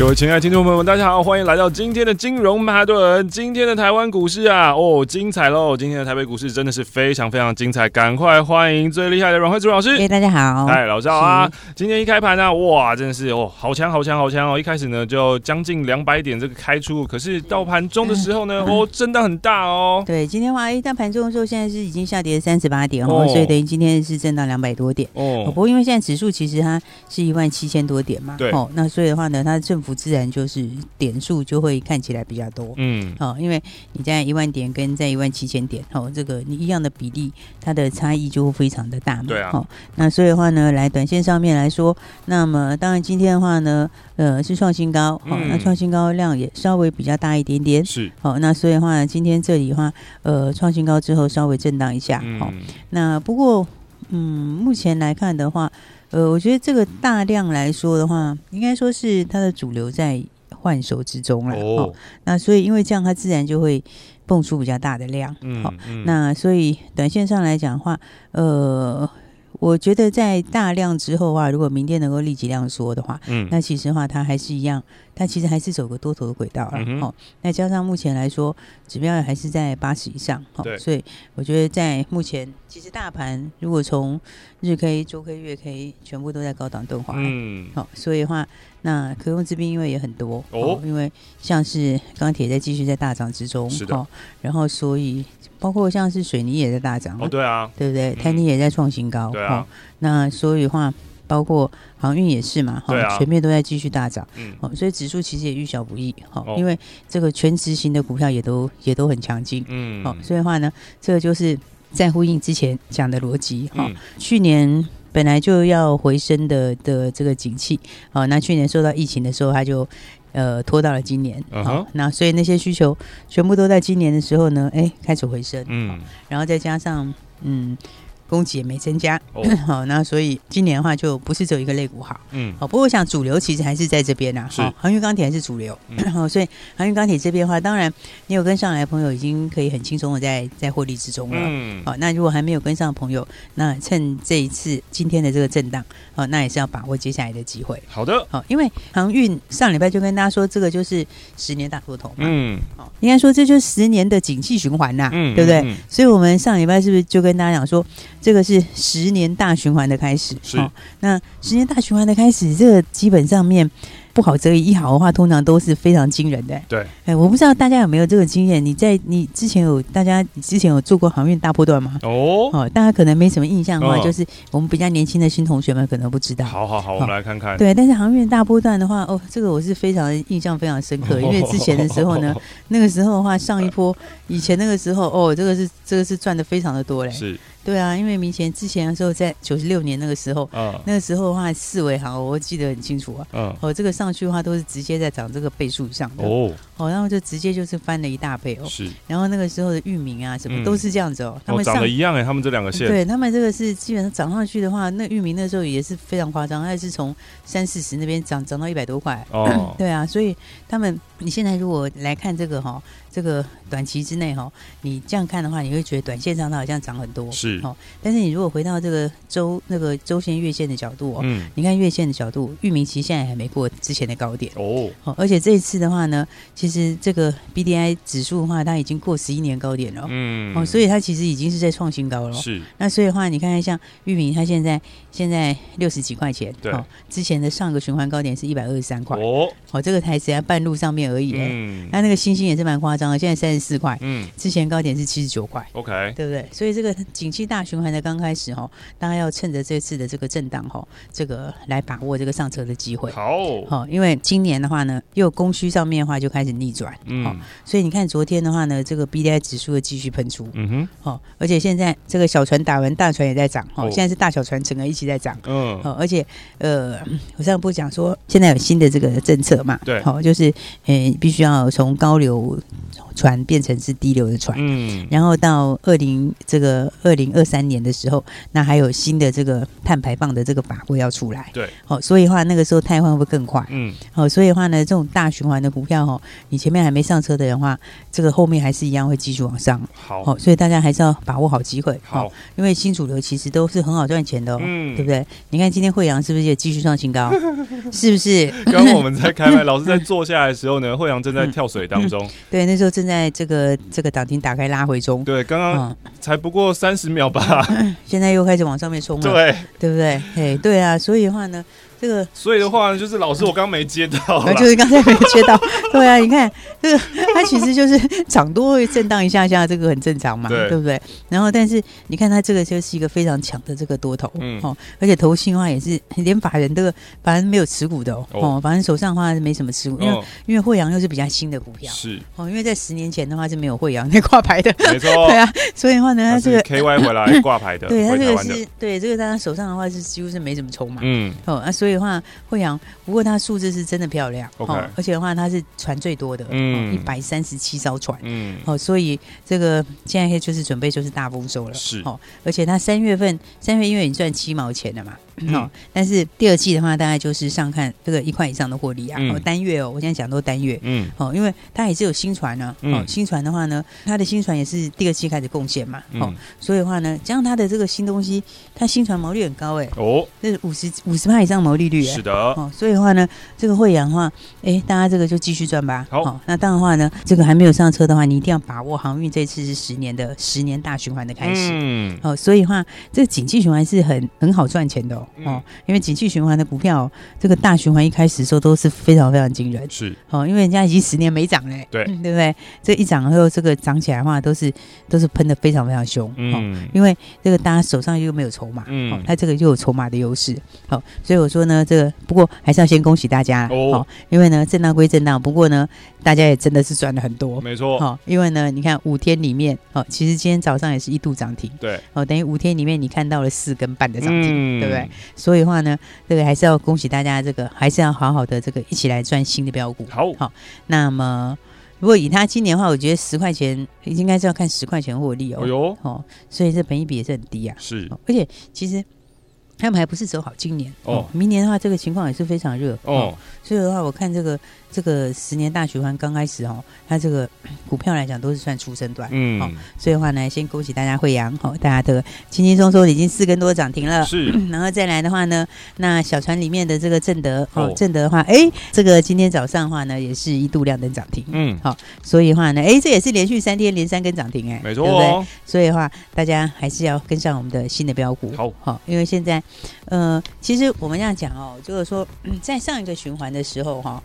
各位亲爱的听众朋友们，大家好，欢迎来到今天的金融曼哈顿。今天的台湾股市啊，哦，精彩喽！今天的台北股市真的是非常非常精彩，赶快欢迎最厉害的阮慧珠老师。哎，大家好，嗨，老赵啊！今天一开盘呢、啊，哇，真的是哦，好强，好强，好强哦！一开始呢，就将近两百点这个开出，可是到盘中的时候呢，嗯、哦，震荡很大哦。对，今天话，哎，到盘中的时候，现在是已经下跌三十八点哦，所以等于今天是震荡两百多点哦。不过因为现在指数其实它是一万七千多点嘛，对，哦，那所以的话呢，它政府自然就是。点数就会看起来比较多，嗯，哦，因为你在一万点跟在一万七千点，哦，这个你一样的比例，它的差异就会非常的大嘛，对啊，哦，那所以的话呢，来短线上面来说，那么当然今天的话呢，呃，是创新高，哦，那创新高量也稍微比较大一点点，是，哦，那所以的话呢，今天这里的话，呃，创新高之后稍微震荡一下，哦，那不过，嗯，目前来看的话，呃，我觉得这个大量来说的话，应该说是它的主流在。换手之中了哦，那所以因为这样，它自然就会蹦出比较大的量，嗯，好，那所以短线上来讲的话，呃，我觉得在大量之后的话，如果明天能够立即量缩的话，嗯，那其实的话它还是一样。它其实还是走个多头的轨道了，嗯、哦。那加上目前来说，指标还是在八十以上，哦。所以我觉得在目前，其实大盘如果从日 K、周 K、月 K 全部都在高档钝化，嗯，好，哦，所以的话，那可用之兵因为也很多哦，哦，因为像是钢铁在继续在大涨之中，是的，哦，然后所以包括像是水泥也在大涨，哦，对啊，对不对？台泥也在创新高，对啊，哦，那所以的话。包括航运也是嘛，哈、啊，全面都在继续大涨，嗯，所以指数其实也遇小不易，哈、哦，因为这个全执行的股票也都也都很强劲，嗯，好，所以的话呢，这个就是在呼应之前讲的逻辑，哈、嗯，去年本来就要回升的的这个景气，哦，那去年受到疫情的时候，它就呃拖到了今年，好、uh -huh 哦，那所以那些需求全部都在今年的时候呢，哎，开始回升，嗯，然后再加上嗯。供给也没增加，好、oh. 那所以今年的话就不是只有一个类股好，嗯，好，不过我想主流其实还是在这边呐，好，航运钢铁还是主流，好、嗯，所以航运钢铁这边的话，当然你有跟上来的朋友已经可以很轻松的在在获利之中了，嗯，好，那如果还没有跟上的朋友，那趁这一次今天的这个震荡，好，那也是要把握接下来的机会，好的，好，因为航运上礼拜就跟大家说，这个就是十年大多头嘛，嗯，好，应该说这就是十年的景气循环呐，嗯，对不对？嗯、所以我们上礼拜是不是就跟大家讲说？这个是十年大循环的开始，是、哦、那十年大循环的开始，这个基本上面。不好则已，一好的话，通常都是非常惊人的。对，哎，我不知道大家有没有这个经验？你在你之前有大家之前有做过航运大波段吗？哦，哦，大家可能没什么印象的话，哦、就是我们比较年轻的新同学们可能不知道。好好好，我们来看看。对，但是航运大波段的话，哦，这个我是非常印象非常深刻，因为之前的时候呢，那个时候的话，上一波以前那个时候，哦，这个是这个是赚的非常的多嘞。是。对啊，因为明前之前的时候，在九十六年那个时候，啊，那个时候的话，四维行我记得很清楚啊，嗯，哦，这个上去的话都是直接在涨这个倍数以上的。哦，哦，然后就直接就是翻了一大倍哦，是，然后那个时候的域名啊什么都是这样子哦，他们长得一样哎，他们这两个线，对他们这个是基本上涨上去的话，那域名那时候也是非常夸张，它是从三四十那边涨涨到一百多块。哦，对啊，所以他们你现在如果来看这个哈。这个短期之内哈，你这样看的话，你会觉得短线上它好像涨很多，是哦。但是你如果回到这个周那个周线、月线的角度哦，嗯，你看月线的角度，域名其实现在还没过之前的高点哦。哦，而且这一次的话呢，其实这个 B D I 指数的话，它已经过十一年高点了，嗯，哦，所以它其实已经是在创新高了。是。那所以的话，你看看像域名，它现在现在六十几块钱，对，哦，之前的上个循环高点是一百二十三块哦。哦，这个才只在半路上面而已，嗯，那那个星星也是蛮夸张。涨了，现在三十四块，嗯，之前高点是七十九块，OK，对不对？所以这个景气大循环的刚开始哈，大家要趁着这次的这个震荡哈，这个来把握这个上车的机会。好，好，因为今年的话呢，又供需上面的话就开始逆转，嗯，好，所以你看昨天的话呢，这个 B D I 指数的继续喷出，嗯哼，好，而且现在这个小船打完，大船也在涨，哈，现在是大小船整个一起在涨，嗯，好，而且呃，我上次不讲说现在有新的这个政策嘛，对，好，就是呃，必须要从高流船变成是低流的船，嗯，然后到二零这个二零二三年的时候，那还有新的这个碳排放的这个法规要出来，对，好，所以的话那个时候碳换会更快，嗯，好，所以的话呢，这种大循环的股票哦，你前面还没上车的人话，这个后面还是一样会继续往上，好，所以大家还是要把握好机会，好，因为新主流其实都是很好赚钱的，嗯，对不对？你看今天惠阳是不是也继续创新高？是不是？刚刚我们在开麦，老师在坐下来的时候呢，惠阳正在跳水当中，对，那时候正在这个这个涨停打开拉回中，对，刚刚才不过三十秒吧，现在又开始往上面冲了，对，对不对？哎，对啊，所以的话呢。这个，所以的话呢，就是老师，我刚刚没接到，就是刚才没接到。对啊，你看这个，它其实就是涨多会震荡一下下，这个很正常嘛，对，对不对？然后，但是你看它这个就是一个非常强的这个多头，嗯，哦，而且投信的话也是连法人都反正没有持股的哦，哦，反正手上的话是没什么持股，因为、哦、因为惠阳又是比较新的股票，是。哦，因为在十年前的话是没有惠阳那挂牌的，没错，对啊，所以的话呢，它这个 KY 回来挂牌的，对，它这个是对这个大家手上的话是几乎是没什么筹码，嗯，哦，啊，所以的话惠阳。不过它数字是真的漂亮，Okay. 而且的话它是船最多的，嗯，一百三十七艘船，嗯，哦，所以这个现在就是准备就是大丰收了，是，哦，而且它三月份三月因为你赚七毛钱了嘛。好，但是第二季的话，大概就是上看这个一块以上的获利啊。哦，单月哦，我现在讲都单月。嗯。哦，因为它也是有新船呢。哦，新船的话呢，它的新船也是第二季开始贡献嘛。哦，所以的话呢，加上它的这个新东西，它新船毛利很高哎。哦。那是五十五十趴以上毛利率。是的。哦，所以的话呢，这个慧洋的话，哎，大家这个就继续赚吧。好。那当然的话呢，这个还没有上车的话，你一定要把握航运这次是十年的十年大循环的开始。嗯。哦，所以的话，这个景气循环是很很好赚钱的哦。哦，因为景气循环的股票，这个大循环一开始的时候都是非常非常惊人，是哦，因为人家已经十年没涨了，对，对不对？这一涨然后，这个涨起来的话，都是都是喷的非常非常凶，嗯，因为这个大家手上又没有筹码，嗯，他这个又有筹码的优势，好，所以我说呢，这个不过还是要先恭喜大家哦，因为呢，震荡归震荡，不过呢，大家也真的是赚了很多，没错，好，因为呢，你看五天里面，哦，其实今天早上也是一度涨停，对，哦，等于五天里面你看到了四根半的涨停，对不对？所以的话呢。这个还是要恭喜大家，这个还是要好好的这个一起来赚新的标股。好，好，那么如果以他今年的话，我觉得十块钱应该是要看十块钱获利哦。哦，哦，所以这本益比也是很低啊。是，而且其实。他们还不是走好今年哦，明年的话，这个情况也是非常热哦。所以的话，我看这个这个十年大循环刚开始哦，它这个 股票来讲都是算出生段，嗯，哦，所以的话呢，先恭喜大家慧洋哦，大家的轻轻松松已经四根多涨停了，是，然后再来的话呢，那小船里面的这个正德哦，正德的话，哎，这个今天早上的话呢，也是一度亮灯涨停，嗯，好，所以的话呢，哎，这也是连续三天连三根涨停，哎，没错，对不对？所以的话，大家还是要跟上我们的新的标股，好，好，因为现在。呃，其实我们这样讲哦，就是说，在上一个循环的时候哈，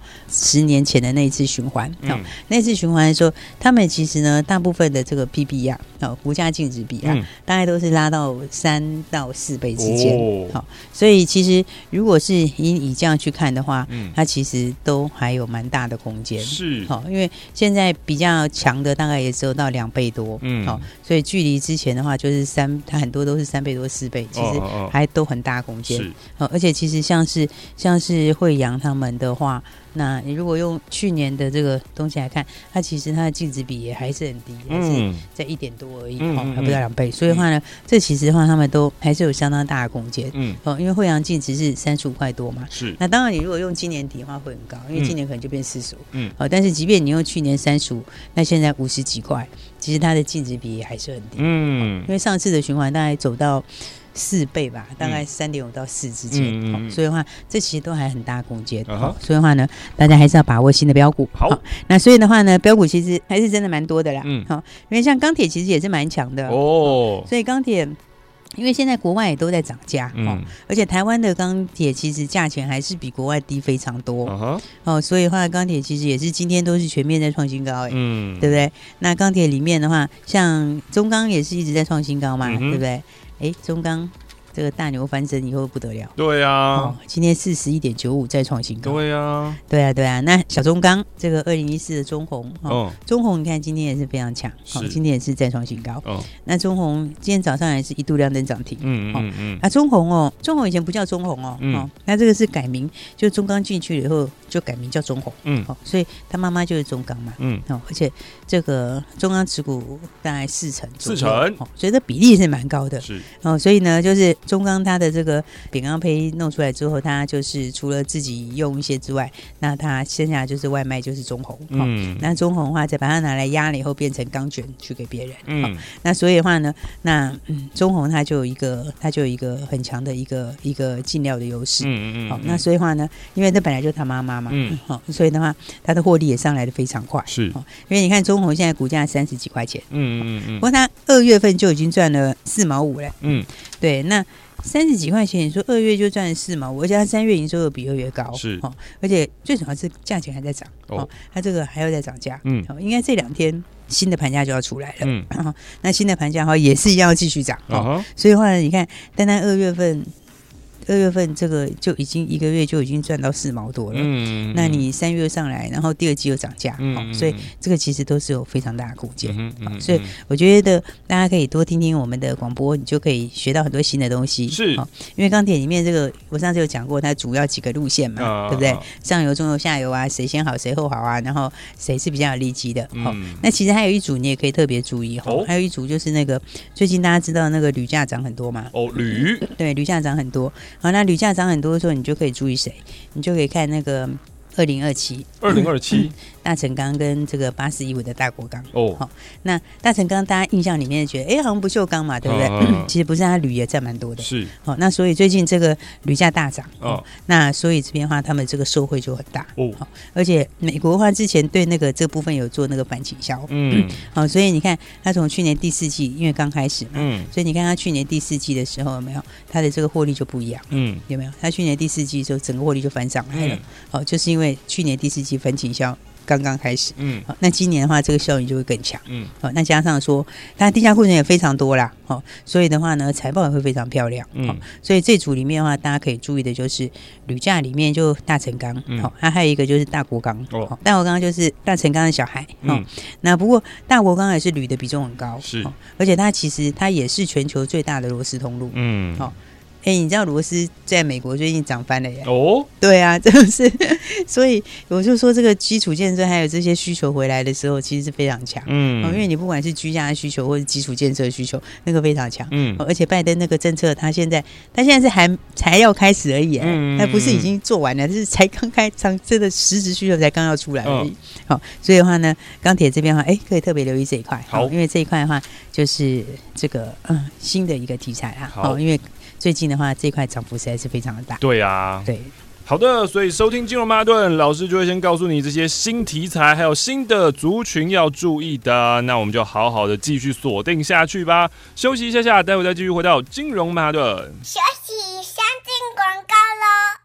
十年前的那一次循环，嗯，那次循环的时候，他们其实呢，大部分的这个 PB 啊，哦，股价净值比啊，大概都是拉到三到四倍之间，好，所以其实如果是以以这样去看的话，嗯，它其实都还有蛮大的空间，是，好，因为现在比较强的大概也只有到两倍多，嗯，好，所以距离之前的话就是三，它很多都是三倍多四倍，其实还都很大空间。是，而且其实像是像是惠阳他们的话，那你如果用去年的这个东西来看，它其实它的净值比也还是很低，还是在一点多而已，哦，还不到两倍。所以的话呢，这其实的话，他们都还是有相当大的空间。嗯，哦，因为惠阳净值是三十五块多嘛，是。那当然，你如果用今年底的话会很高，因为今年可能就变四十五。嗯，哦，但是即便你用去年三十五，那现在五十几块，其实它的净值比还是很低。嗯，因为上次的循环大概走到。四倍吧，大概三点五到四之间，嗯嗯嗯，所以的话，这其实都还很大空间。Uh huh. 所以的话呢，大家还是要把握新的标股。好，好，那所以的话呢，标股其实还是真的蛮多的啦。嗯，好，因为像钢铁其实也是蛮强的哦。所以钢铁，因为现在国外也都在涨价，嗯，而且台湾的钢铁其实价钱还是比国外低非常多。Uh. 哦，所以的话，钢铁其实也是今天都是全面在创新高，哎，嗯，对不对？那钢铁里面的话，像中钢也是一直在创新高嘛，嗯、对不对？哎，中钢这个大牛翻身以后不得了。对呀、啊哦，今天四十一点九五再创新高。对呀、啊，对啊，对啊。那小中钢这个二零一四的中红，哦，哦中红你看今天也是非常强，好、哦，今天也是再创新高。哦，那中红今天早上也是一度亮灯涨停。嗯嗯嗯。那、中红哦，中红以前不叫中红哦，嗯、哦，那这个是改名，就中钢进去了以后就改名叫中红。嗯，好、哦，所以他妈妈就是中钢嘛。嗯，哦，而且这个中钢持股大概四成四成，哦，所以这比例是蛮高的。是，哦，所以呢，就是中钢它的这个扁钢胚弄出来之后，它就是除了自己用一些之外，那它剩下就是外卖就是中鸿。嗯，那中红的话再把它拿来压了以后变成钢卷去给别人。嗯、哦，那所以的话呢，那嗯中红它就有一个它就有一个很强的一个一个进料的优势。嗯嗯嗯。好、哦，那所以的话呢，因为这本来就是他妈妈嘛。嗯。好、哦，所以的话，它的获利也上来的非常快。是。哦，因为你看中鸿现在股价三十几块钱。嗯嗯嗯。不过它二月份就已经赚了四毛五了。嗯。对，那三十几块钱，你说二月就赚四毛五，而且它三月营收又比二月高，是哦，而且最主要是价钱还在涨哦，它这个还要再涨价，嗯，应该这两天新的盘价就要出来了，嗯，那新的盘价的话也是一样要继续涨哦，所以的话你看，单单二月份。二月份这个就已经一个月就已经赚到四毛多了，嗯，那你三月上来，然后第二季又涨价，嗯、哦，所以这个其实都是有非常大的空间，嗯嗯哦，所以我觉得大家可以多听听我们的广播，你就可以学到很多新的东西，是，哦，因为钢铁里面这个我上次有讲过，它主要几个路线嘛，哦，对不对？上游、中游、下游啊，谁先好谁后好啊，然后谁是比较有利基的，好，嗯，那其实还有一组你也可以特别注意哈，哦，还有一组就是那个最近大家知道那个铝价涨很多嘛，哦，铝，对，铝价涨很多。好，那铝价涨很多的时候，你就可以注意谁？你就可以看那个二零二七，二零二七。大成钢跟这个八四一五的大国钢哦，好，那大成钢大家印象里面觉得，哎，好像不锈钢嘛，对不对？嗯、其实不是，它铝也占蛮多的。是，好，那所以最近这个铝价大涨哦，那所以这边的话，他们这个受惠就很大。哦。好，而且美国的话，之前对那个这部分有做那个反倾销，嗯，好，所以你看，它从去年第四季，因为刚开始嘛，嗯，所以你看它去年第四季的时候有没有，它的这个获利就不一样，嗯，有没有？它去年第四季的时候，整个获利就翻上来了，好，就是因为去年第四季反倾销。刚刚开始，嗯，好，那今年的话，这个效应就会更强，嗯，好，那加上说，它地下库存也非常多啦，好，所以的话呢，财报也会非常漂亮，嗯，所以这组里面的话，大家可以注意的就是铝价里面就大成钢，好，它还有一个就是大国钢，哦，大国钢就是大成钢的小孩，嗯，那不过大国钢也是铝的比重很高，是，而且它其实它也是全球最大的螺丝通路，嗯，好。哎、欸，你知道螺丝在美国最近涨翻了耶？哦，对啊，真的是，所以我就说这个基础建设还有这些需求回来的时候，其实是非常强。嗯，因为你不管是居家的需求或者基础建设的需求，那个非常强。嗯，而且拜登那个政策，他现在他现在是还才要开始而已，嗯，他不是已经做完了，就是才刚开张，这个实质需求才刚要出来而已。好，所以的话呢，钢铁这边的话，哎、欸，可以特别留意这一块。好，因为这一块的话，就是这个嗯新的一个题材啊。好，因为。最近的话，这块涨幅实在是非常的大。对啊，对，好的，所以收听金融曼哈顿，老师就会先告诉你这些新题材，还有新的族群要注意的。那我们就好好的继续锁定下去吧。休息一下下，待会再继续回到金融曼哈顿。休息，先进广告喽。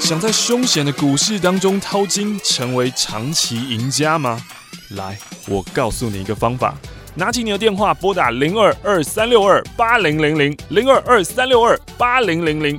想在凶险的股市当中淘金，成为长期赢家吗？来，我告诉你一个方法。拿起你的电话，拨打零二二三六二八零零零零二二三六二八零零零。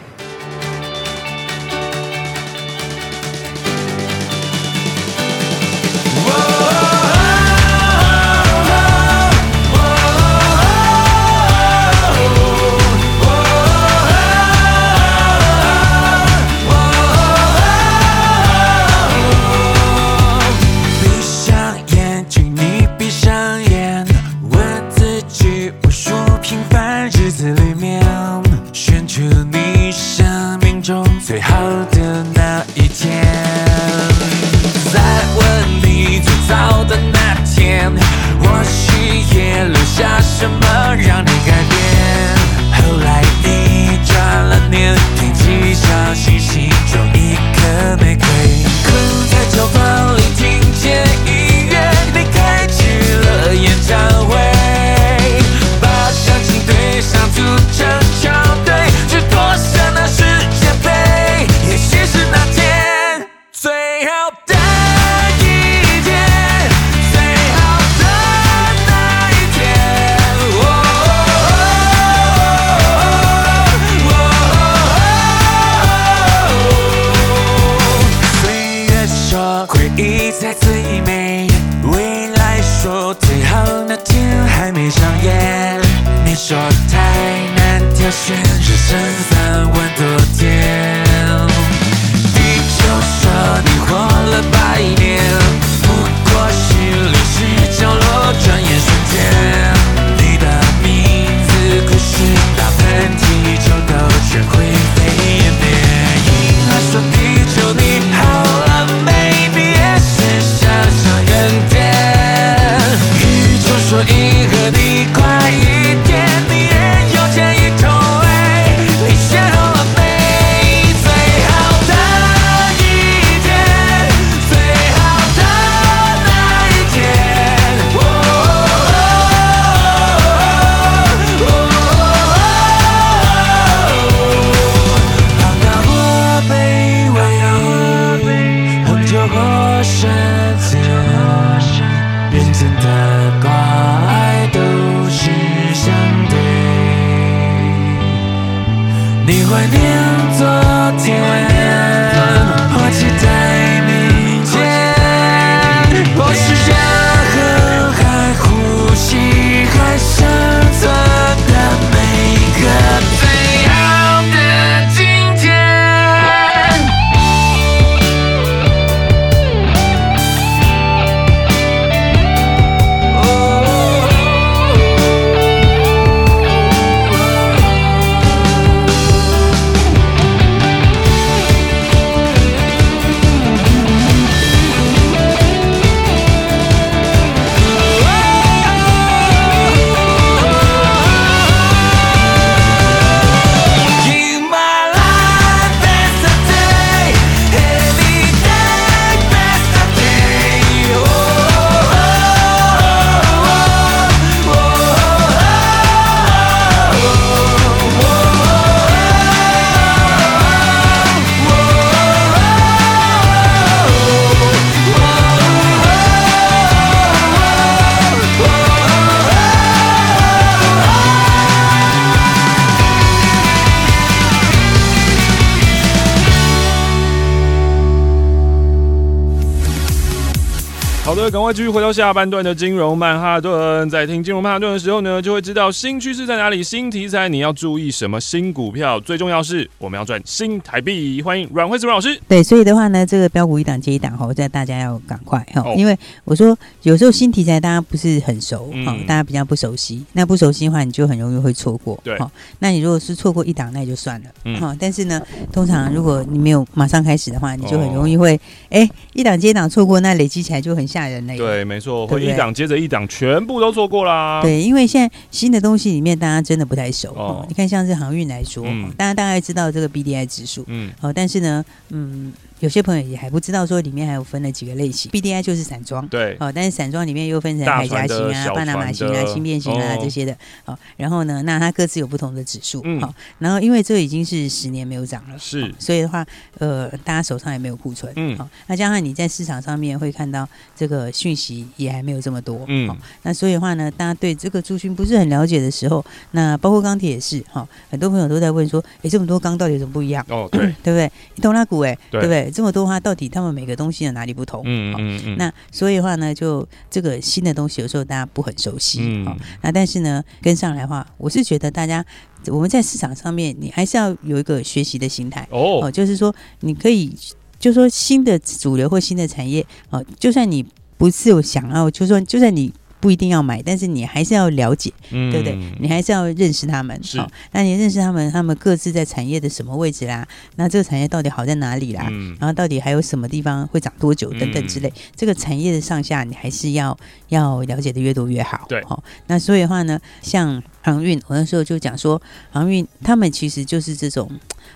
赶快继续回到下半段的金融曼哈顿，在听金融曼哈顿的时候呢，就会知道新趋势在哪里，新题材你要注意什么，新股票最重要是我们要赚新台币。欢迎阮慧子老师。对，所以的话呢，这个标股一档接一档哈，在大家要赶快哈，因为我说有时候新题材大家不是很熟哈，大家比较不熟悉，那不熟悉的话，你就很容易会错过。对，那你如果是错过一档，那也就算了哈。但是呢，通常如果你没有马上开始的话，你就很容易会哎一档接一档错过，那累积起来就很吓人。对，没错，会一档接着一档，全部都错过啦。对，因为现在新的东西里面，大家真的不太熟。哦，哦你看，像是航运来说，嗯、大家大概知道这个 BDI 指数，嗯，好、哦，但是呢，嗯。有些朋友也还不知道说里面还有分了几个类型，BDI 就是散装，对，哦，但是散装里面又分成海岬型啊、巴拿马型啊、轻便型啊这些的，哦，然后呢，那它各自有不同的指数，嗯，好，然后因为这已经是十年没有涨了，是，所以的话，呃，大家手上也没有库存，嗯，好，那加上你在市场上面会看到这个讯息也还没有这么多，嗯，那所以的话呢，大家对这个族群不是很了解的时候，那包括钢铁也是，哈，很多朋友都在问说，哎，这么多钢到底有什么不一样？哦，对，对不对？一头拉股，哎，对不对？这么多话，到底他们每个东西有哪里不同？嗯嗯嗯。那所以的话呢，就这个新的东西有时候大家不很熟悉，嗯。那但是呢，跟上来的话，我是觉得大家我们在市场上面，你还是要有一个学习的心态哦。哦，就是说你可以，就是说新的主流或新的产业，哦，就算你不是有想要，就是说就算你。不一定要买，但是你还是要了解，嗯、对不对？你还是要认识他们。好，那你认识他们，他们各自在产业的什么位置啦？那这个产业到底好在哪里啦？嗯、然后到底还有什么地方会涨多久等等之类，嗯、这个产业的上下，你还是要要了解的越多越好。对，好，那所以的话呢，像航运，我那时候就讲说，航运他们其实就是这种。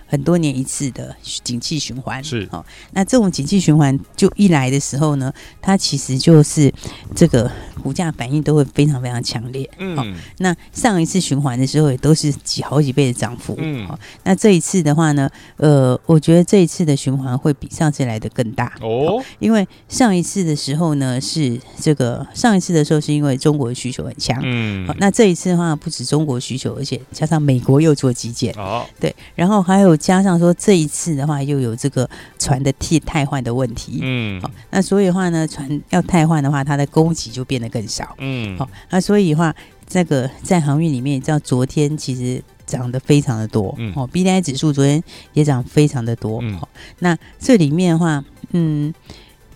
很多年一次的景气循环是哦，那这种景气循环就一来的时候呢，它其实就是这个股价反应都会非常非常强烈。嗯，哦，那上一次循环的时候也都是几好几倍的涨幅。嗯，好，那这一次的话呢，呃，我觉得这一次的循环会比上次来的更大哦，因为上一次的时候呢是这个上一次的时候是因为中国的需求很强。嗯，好，那这一次的话不止中国需求，而且加上美国又做基建。哦，对，然后还有。加上说这一次的话，又有这个船的替汰换的问题，嗯，好，那所以的话呢，船要汰换的话，它的供给就变得更少，嗯，好，那所以的话，这个在航运里面，你知道昨天其实涨得非常的多，嗯，哦，BDI 指数昨天也涨非常的多，嗯，好，那这里面的话，嗯。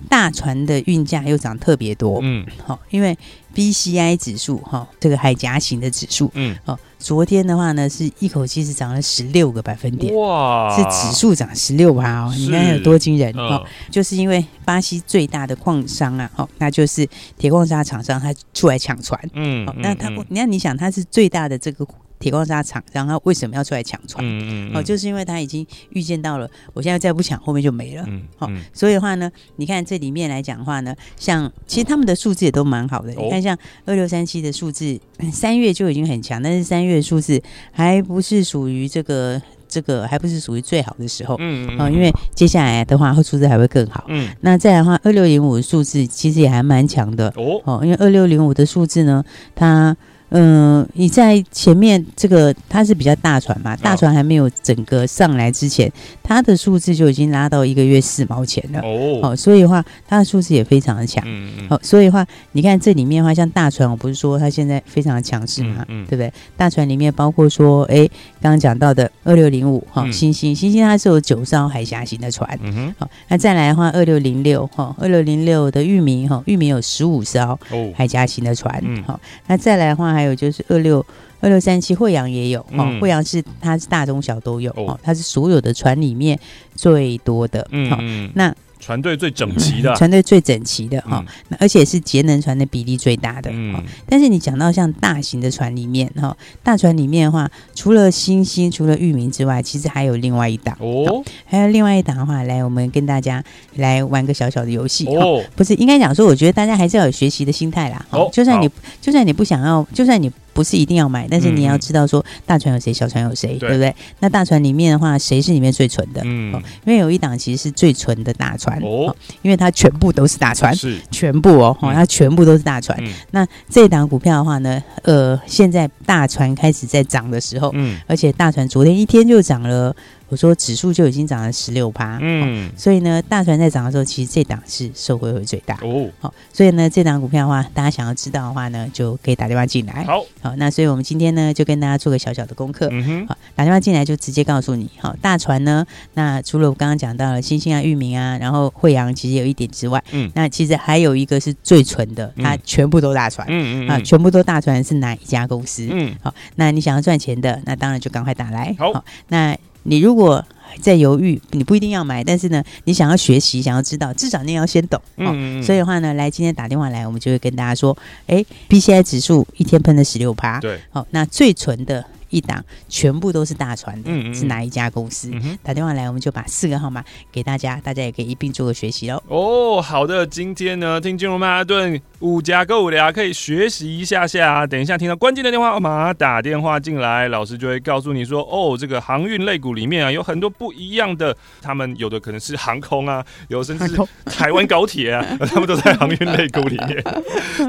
大船的运价又涨特别多，嗯，好，因为 BCI 指数哈，这个海峡型的指数，嗯，好，昨天的话呢，是一口气是涨了十六个百分点，哇，是指数涨十六趴哦，你看有多惊人哦，就是因为巴西最大的矿商啊，好，那就是铁矿砂厂商，他出来抢船，嗯，好，那他，你看你想他是最大的这个。铁矿砂厂，然后为什么要出来抢船？嗯嗯、哦，就是因为他已经预见到了，我现在再不抢，后面就没了。嗯，好、所以的话呢，你看这里面来讲的话呢，像其实他们的数字也都蛮好的。哦、你看，像二六三七的数字，三月就已经很强，但是三月数字还不是属于这个这个，还不是属于最好的时候。嗯嗯、哦。因为接下来的话，数字还会更好。嗯。那再来的话，二六零五的数字其实也还蛮强的。哦。哦，因为二六零五的数字呢，它。嗯，你在前面这个它是比较大船嘛，大船还没有整个上来之前，它的数字就已经拉到一个月四毛钱了。哦，哦，所以的话，它的数字也非常的强。嗯嗯。哦，所以的话，你看这里面的话，像大船，我不是说它现在非常的强势嘛，嗯，对不对？大船里面包括说，哎，刚刚讲到的二六零五哈，星星星星它是有九艘海峡型的船。嗯哼。好，那再来的话，二六零六哈，二六零六的域名哈，域名有十五艘海峡型的船。嗯。好，那再来的话。还有就是二六二六三七惠阳也有哦，惠阳是它是大中小都有哦，它是所有的船里面最多的，嗯，那。船队最整齐的，船队最整齐的哈，那而且是节能船的比例最大的。嗯，但是你讲到像大型的船里面哈，大船里面的话，除了星星，除了域名之外，其实还有另外一档哦，还有另外一档的话，来，我们跟大家来玩个小小的游戏哦，不是应该讲说，我觉得大家还是要有学习的心态啦。哦，就算你就算你不想要，就算你。不是一定要买，但是你要知道说大船有谁，小船有谁，对不对？那大船里面的话，谁是里面最纯的？嗯，因为有一档其实是最纯的大船哦，因为它全部都是大船，是全部哦，它全部都是大船。那这档股票的话呢，呃，现在大船开始在涨的时候，嗯，而且大船昨天一天就涨了。我说指数就已经涨了十六趴，嗯、哦，所以呢，大船在涨的时候，其实这档是受惠会最大哦。好、哦，所以呢，这档股票的话，大家想要知道的话呢，就可以打电话进来。好，好，那所以我们今天呢，就跟大家做个小小的功课。嗯哼，好，打电话进来就直接告诉你。好，大船呢，那除了我刚刚讲到了星星啊、域名啊，然后惠阳其实有一点之外，嗯，那其实还有一个是最纯的，它全部都大船，嗯嗯啊，全部都大船是哪一家公司？嗯，好，那你想要赚钱的，那当然就赶快打来。好，好，那。你如果在犹豫，你不一定要买，但是呢，你想要学习，想要知道，至少你要先懂。嗯，所以的话呢，来今天打电话来，我们就会跟大家说，哎，B C I 指数一天喷了十六趴。对，好，那最纯的一档全部都是大船的，嗯嗯是哪一家公司？嗯打电话来，我们就把四个号码给大家，大家也可以一并做个学习喽。哦，好的，今天呢，听金融曼哈顿五家购物的可以学习一下下。等一下听到关键的电话号码，打电话进来，老师就会告诉你说，哦，这个航运类股里面啊，有很多不一样的，他们有的可能是航空啊，有甚至是 台湾高铁啊，他们都在航运类股里面。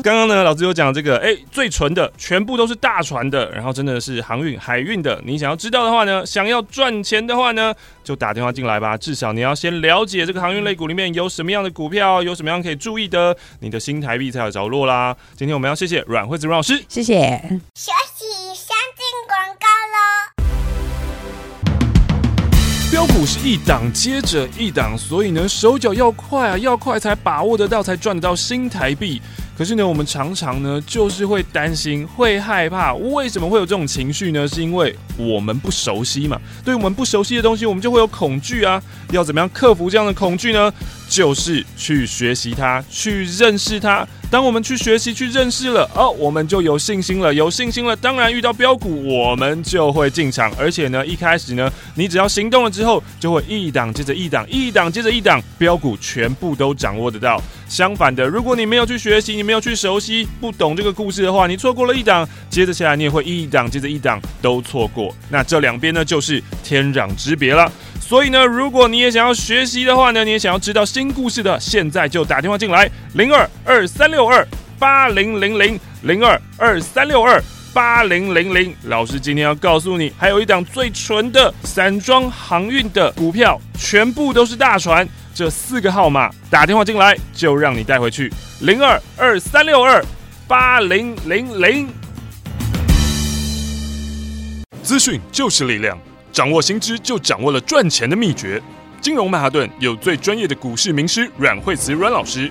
刚刚呢，老师有讲这个，哎，最纯的全部都是大船的，然后真的是航运海运的。你想要知道的话呢，想要赚钱的话呢，就打电话进来吧。至少你要先了解这个航运类股里面有什么样的股票，有什么样可以注意的，你的新台币才有着落啦。今天我们要谢谢阮惠子阮老师，谢谢。休息先进广告喽。标股是一档接着一档，所以呢，手脚要快啊，要快才把握得到，才赚得到新台币。可是呢，我们常常呢，就是会担心，会害怕。为什么会有这种情绪呢？是因为我们不熟悉嘛。对我们不熟悉的东西，我们就会有恐惧啊。要怎么样克服这样的恐惧呢？就是去学习它，去认识它。当我们去学习、去认识了，哦，我们就有信心了。有信心了，当然遇到标股，我们就会进场。而且呢，一开始呢，你只要行动了之后，就会一档接着一档，一档接着一档，标股全部都掌握得到。相反的，如果你没有去学习，你没有去熟悉，不懂这个故事的话，你错过了一档，接着下来你也会一档接着一档都错过。那这两边呢，就是天壤之别了。所以呢，如果你也想要学习的话呢，你也想要知道新故事的，现在就打电话进来，零二二三六二八零零零零二二三六二八零零零。老师今天要告诉你，还有一档最纯的散装航运的股票，全部都是大船。这四个号码打电话进来，就让你带回去，零二二三六二八零零零。资讯就是力量。掌握新知，就掌握了赚钱的秘诀。金融曼哈顿有最专业的股市名师阮惠慈阮老师，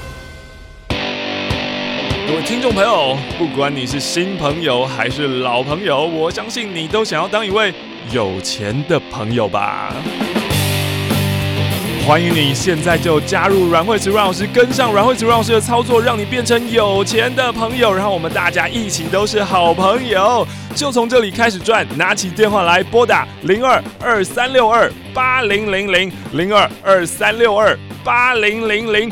各位听众朋友，不管你是新朋友还是老朋友，我相信你都想要当一位有钱的朋友吧。欢迎你现在就加入阮惠慈阮老师，跟上阮惠慈阮老师的操作，让你变成有钱的朋友，然后我们大家一起都是好朋友，就从这里开始赚。拿起电话来拨打零二二三六二八零零零零二二三六二八零零零。